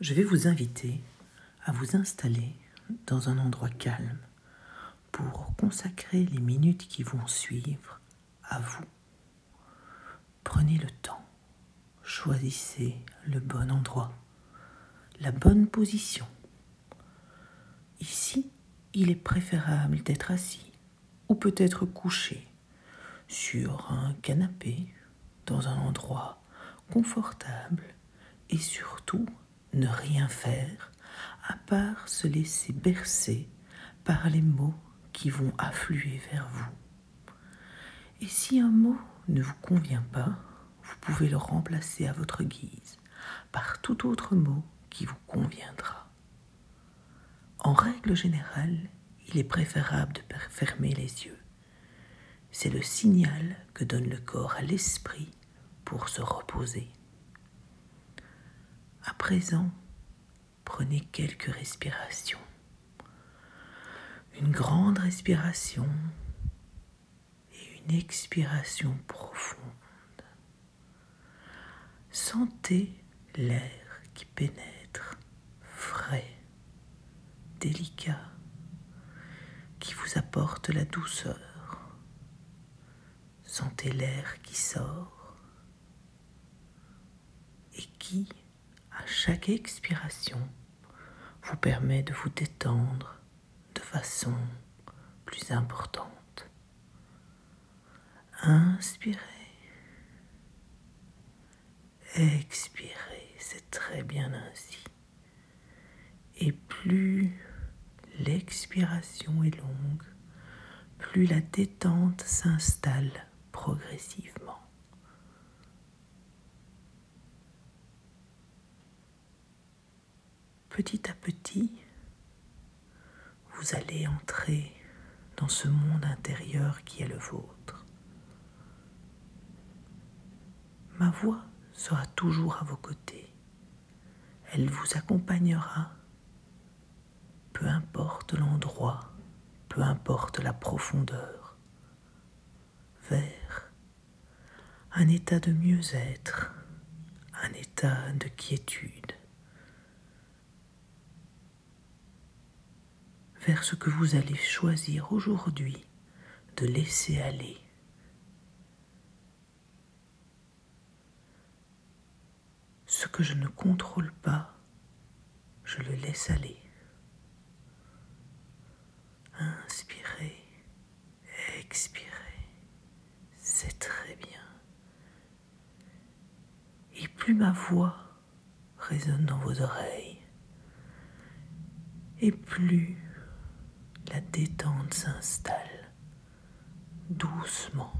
je vais vous inviter à vous installer dans un endroit calme pour consacrer les minutes qui vont suivre à vous. Prenez le temps, choisissez le bon endroit, la bonne position. Ici, il est préférable d'être assis ou peut-être couché sur un canapé dans un endroit confortable et surtout ne rien faire à part se laisser bercer par les mots qui vont affluer vers vous. Et si un mot ne vous convient pas, vous pouvez le remplacer à votre guise par tout autre mot qui vous conviendra. En règle générale, il est préférable de fermer les yeux. C'est le signal que donne le corps à l'esprit pour se reposer. À présent, prenez quelques respirations. Une grande respiration et une expiration profonde. Sentez l'air qui pénètre, frais, délicat, qui vous apporte la douceur. Sentez l'air qui sort et qui, chaque expiration, vous permet de vous détendre de façon plus importante. Inspirez. Expirez, c'est très bien ainsi. Et plus l'expiration est longue, plus la détente s'installe progressivement. Petit à petit, vous allez entrer dans ce monde intérieur qui est le vôtre. Ma voix sera toujours à vos côtés. Elle vous accompagnera, peu importe l'endroit, peu importe la profondeur, vers un état de mieux-être, un état de quiétude. Ce que vous allez choisir aujourd'hui de laisser aller. Ce que je ne contrôle pas, je le laisse aller. Inspirez, expirez, c'est très bien. Et plus ma voix résonne dans vos oreilles, et plus détente s'installe doucement,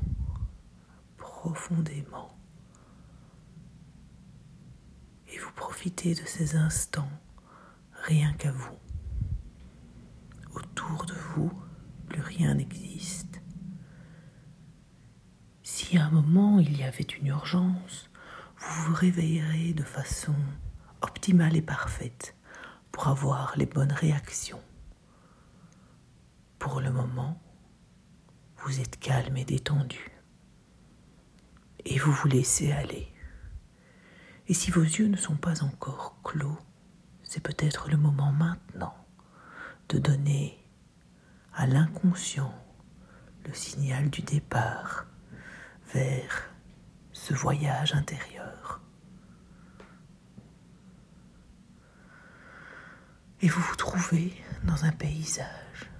profondément. Et vous profitez de ces instants rien qu'à vous. Autour de vous, plus rien n'existe. Si à un moment il y avait une urgence, vous vous réveillerez de façon optimale et parfaite pour avoir les bonnes réactions. Pour le moment, vous êtes calme et détendu. Et vous vous laissez aller. Et si vos yeux ne sont pas encore clos, c'est peut-être le moment maintenant de donner à l'inconscient le signal du départ vers ce voyage intérieur. Et vous vous trouvez dans un paysage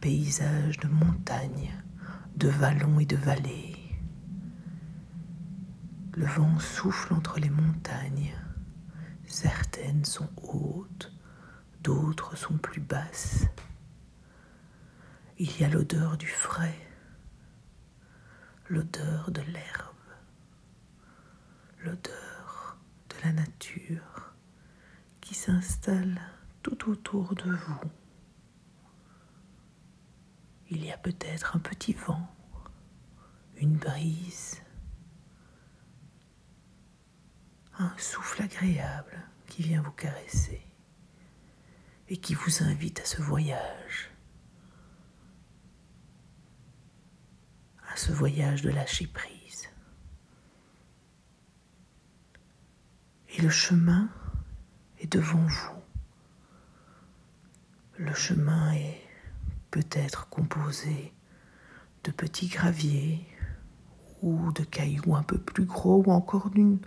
paysage de montagnes, de vallons et de vallées. Le vent souffle entre les montagnes. Certaines sont hautes, d'autres sont plus basses. Il y a l'odeur du frais, l'odeur de l'herbe, l'odeur de la nature qui s'installe tout autour de vous. Il y a peut-être un petit vent, une brise, un souffle agréable qui vient vous caresser et qui vous invite à ce voyage, à ce voyage de lâcher prise. Et le chemin est devant vous. Le chemin est peut-être composé de petits graviers ou de cailloux un peu plus gros ou encore d'une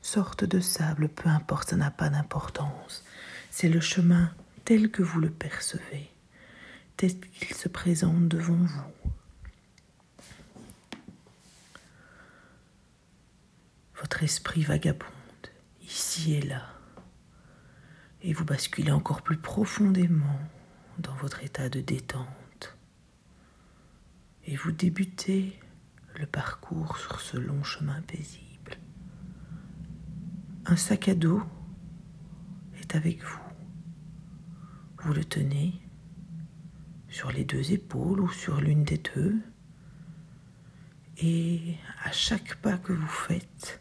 sorte de sable, peu importe, ça n'a pas d'importance. C'est le chemin tel que vous le percevez, tel qu'il se présente devant vous. Votre esprit vagabonde ici et là, et vous basculez encore plus profondément dans votre état de détente. Et vous débutez le parcours sur ce long chemin paisible. Un sac à dos est avec vous. Vous le tenez sur les deux épaules ou sur l'une des deux. Et à chaque pas que vous faites,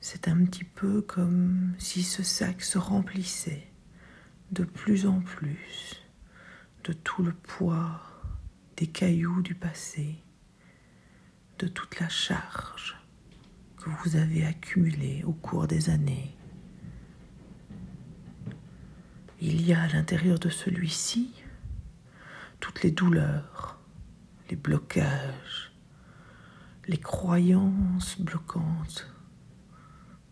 c'est un petit peu comme si ce sac se remplissait de plus en plus de tout le poids des cailloux du passé, de toute la charge que vous avez accumulée au cours des années. Il y a à l'intérieur de celui-ci toutes les douleurs, les blocages, les croyances bloquantes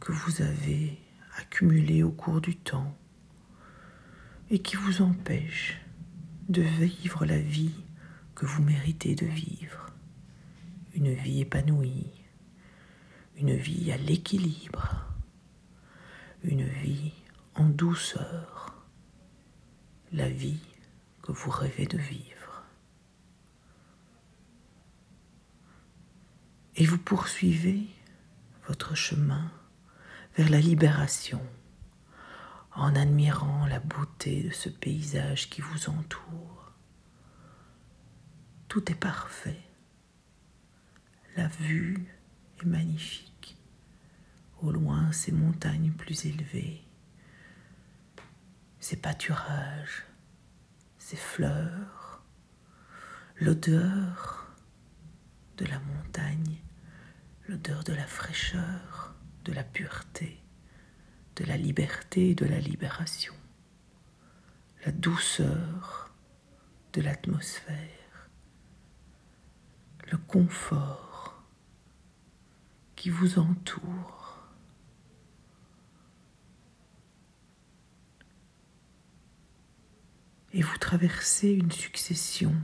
que vous avez accumulées au cours du temps et qui vous empêchent de vivre la vie que vous méritez de vivre. Une vie épanouie, une vie à l'équilibre, une vie en douceur, la vie que vous rêvez de vivre. Et vous poursuivez votre chemin vers la libération en admirant la beauté de ce paysage qui vous entoure. Tout est parfait. La vue est magnifique. Au loin, ces montagnes plus élevées, ces pâturages, ces fleurs, l'odeur de la montagne, l'odeur de la fraîcheur, de la pureté, de la liberté et de la libération, la douceur de l'atmosphère, le confort qui vous entoure. Et vous traversez une succession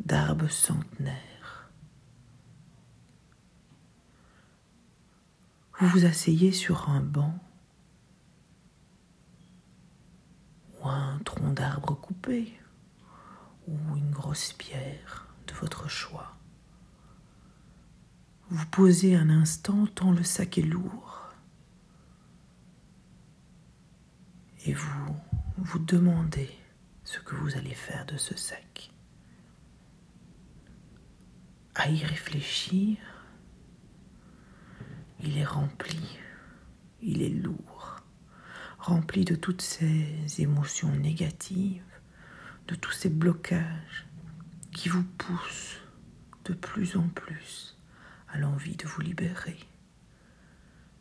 d'arbres centenaires. Vous vous asseyez sur un banc ou un tronc d'arbre coupé ou une grosse pierre de votre choix. Vous posez un instant tant le sac est lourd et vous vous demandez ce que vous allez faire de ce sac. À y réfléchir, il est rempli, il est lourd, rempli de toutes ces émotions négatives, de tous ces blocages qui vous poussent de plus en plus à l'envie de vous libérer.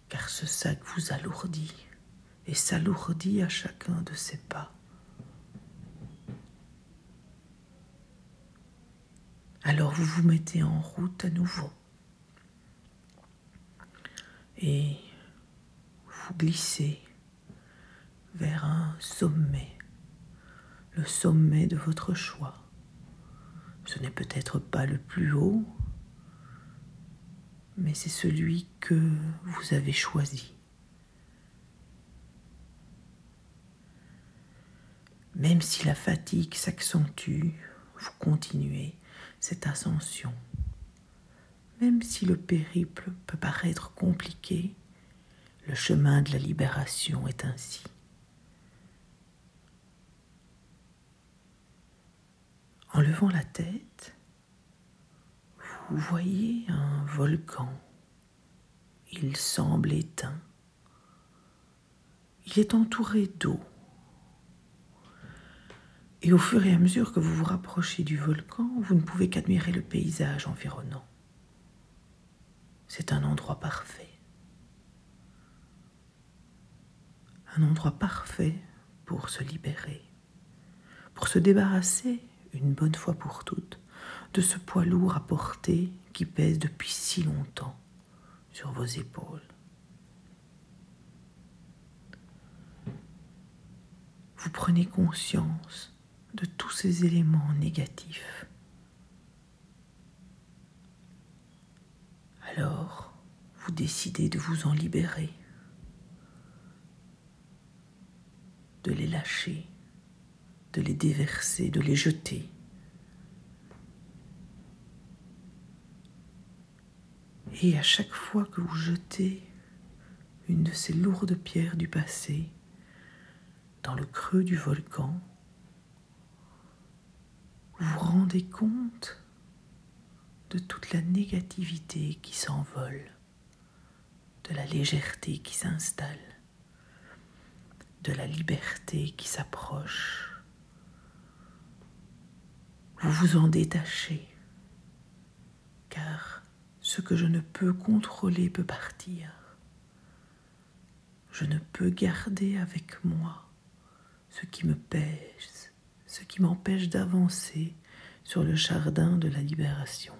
Car ce sac vous alourdit et s'alourdit à chacun de ses pas. Alors vous vous mettez en route à nouveau et vous glissez vers un sommet, le sommet de votre choix. Ce n'est peut-être pas le plus haut, mais c'est celui que vous avez choisi. Même si la fatigue s'accentue, vous continuez cette ascension. Même si le périple peut paraître compliqué, le chemin de la libération est ainsi. En levant la tête, vous voyez un volcan. Il semble éteint. Il est entouré d'eau. Et au fur et à mesure que vous vous rapprochez du volcan, vous ne pouvez qu'admirer le paysage environnant. C'est un endroit parfait. un endroit parfait pour se libérer, pour se débarrasser, une bonne fois pour toutes, de ce poids lourd à porter qui pèse depuis si longtemps sur vos épaules. Vous prenez conscience de tous ces éléments négatifs. Alors, vous décidez de vous en libérer, de les lâcher, de les déverser, de les jeter. Et à chaque fois que vous jetez une de ces lourdes pierres du passé dans le creux du volcan, vous vous rendez compte de toute la négativité qui s'envole, de la légèreté qui s'installe, de la liberté qui s'approche. Vous vous en détachez, car ce que je ne peux contrôler peut partir. Je ne peux garder avec moi ce qui me pèse, ce qui m'empêche d'avancer sur le jardin de la libération.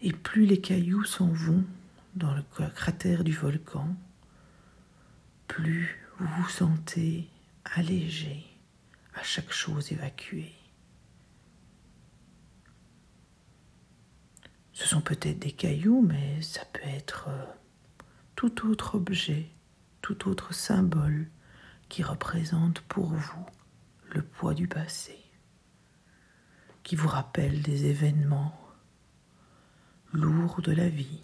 Et plus les cailloux s'en vont dans le cratère du volcan, plus vous vous sentez allégé à chaque chose évacuée. Ce sont peut-être des cailloux, mais ça peut être euh, tout autre objet, tout autre symbole qui représente pour vous le poids du passé, qui vous rappelle des événements lourds de la vie,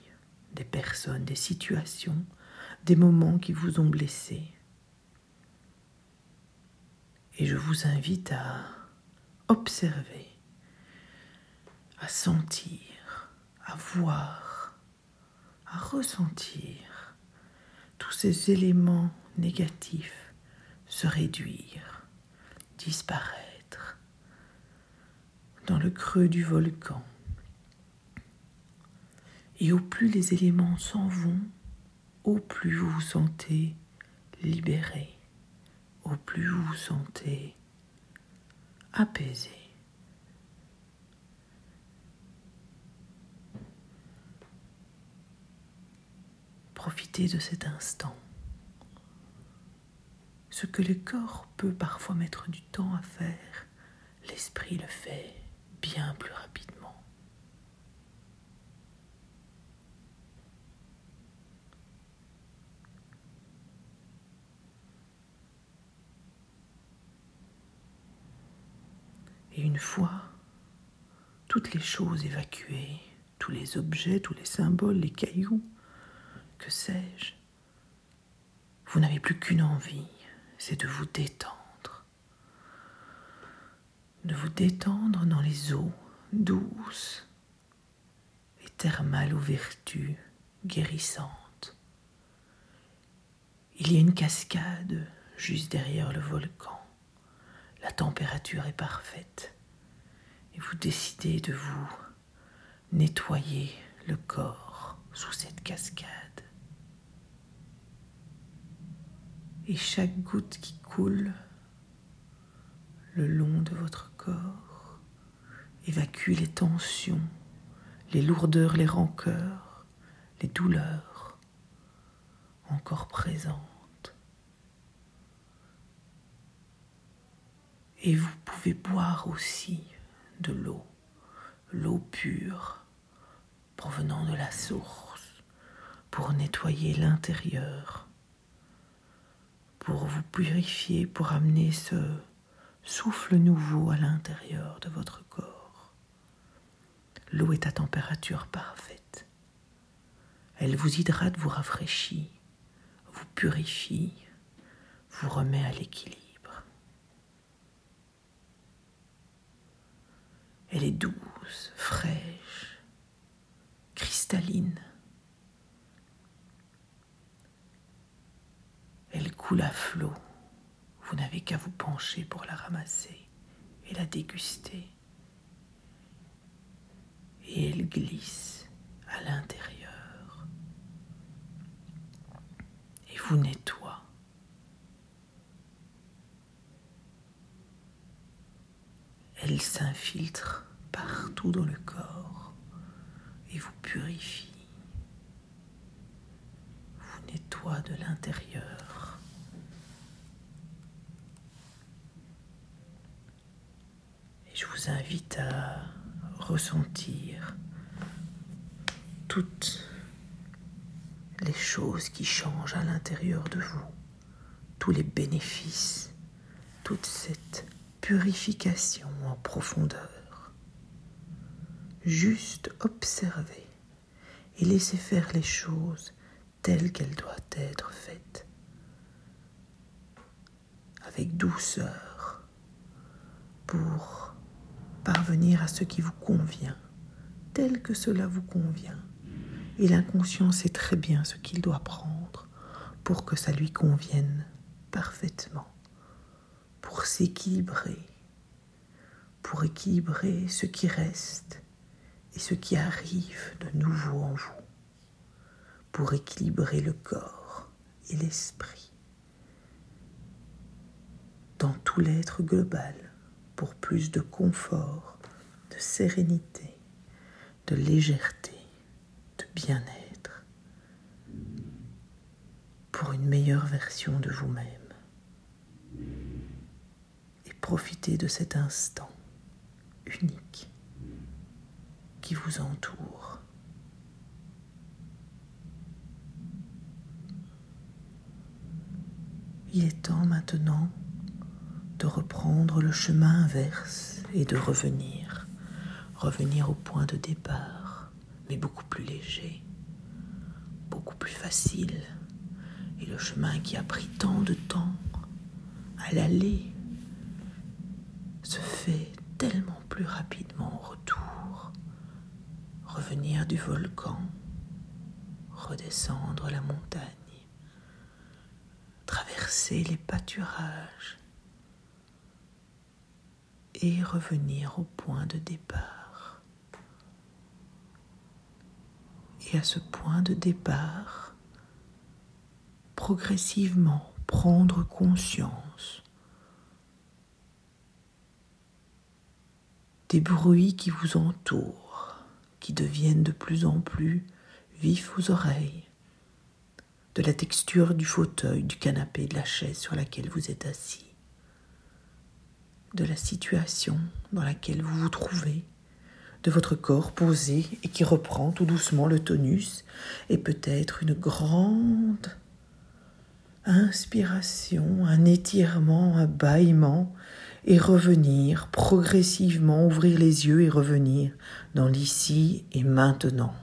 des personnes, des situations, des moments qui vous ont blessé. Et je vous invite à observer, à sentir à voir, à ressentir tous ces éléments négatifs se réduire, disparaître dans le creux du volcan. Et au plus les éléments s'en vont, au plus vous vous sentez libéré, au plus vous sentez apaisé. Profitez de cet instant. Ce que le corps peut parfois mettre du temps à faire, l'esprit le fait bien plus rapidement. Et une fois toutes les choses évacuées, tous les objets, tous les symboles, les cailloux, que sais-je Vous n'avez plus qu'une envie, c'est de vous détendre. De vous détendre dans les eaux douces et thermales aux guérissantes. Il y a une cascade juste derrière le volcan. La température est parfaite et vous décidez de vous nettoyer le corps sous cette cascade. Et chaque goutte qui coule le long de votre corps évacue les tensions, les lourdeurs, les rancœurs, les douleurs encore présentes. Et vous pouvez boire aussi de l'eau, l'eau pure provenant de la source pour nettoyer l'intérieur pour vous purifier, pour amener ce souffle nouveau à l'intérieur de votre corps. L'eau est à température parfaite. Elle vous hydrate, vous rafraîchit, vous purifie, vous remet à l'équilibre. Elle est douce, fraîche, cristalline. Elle coule à flot. Vous n'avez qu'à vous pencher pour la ramasser et la déguster. Et elle glisse à l'intérieur. vous nettoie. Elle s'infiltre partout dans le corps et vous purifie, vous nettoie de l'intérieur. Et je vous invite à ressentir toutes les choses qui changent à l'intérieur de vous, tous les bénéfices, toute cette purification en profondeur. Juste observer et laisser faire les choses telles qu'elles doivent être faites, avec douceur, pour parvenir à ce qui vous convient, tel que cela vous convient. Et l'inconscient sait très bien ce qu'il doit prendre pour que ça lui convienne parfaitement, pour s'équilibrer, pour équilibrer ce qui reste et ce qui arrive de nouveau en vous, pour équilibrer le corps et l'esprit, dans tout l'être global, pour plus de confort, de sérénité, de légèreté bien-être, pour une meilleure version de vous-même. Profitez de cet instant unique qui vous entoure. Il est temps maintenant de reprendre le chemin inverse et de revenir, revenir au point de départ mais beaucoup plus léger, beaucoup plus facile. Et le chemin qui a pris tant de temps à l'aller se fait tellement plus rapidement au retour. Revenir du volcan, redescendre la montagne, traverser les pâturages et revenir au point de départ. et à ce point de départ, progressivement prendre conscience des bruits qui vous entourent, qui deviennent de plus en plus vifs aux oreilles, de la texture du fauteuil, du canapé, de la chaise sur laquelle vous êtes assis, de la situation dans laquelle vous vous trouvez, de votre corps posé et qui reprend tout doucement le tonus et peut-être une grande inspiration, un étirement, un bâillement et revenir progressivement, ouvrir les yeux et revenir dans l'ici et maintenant.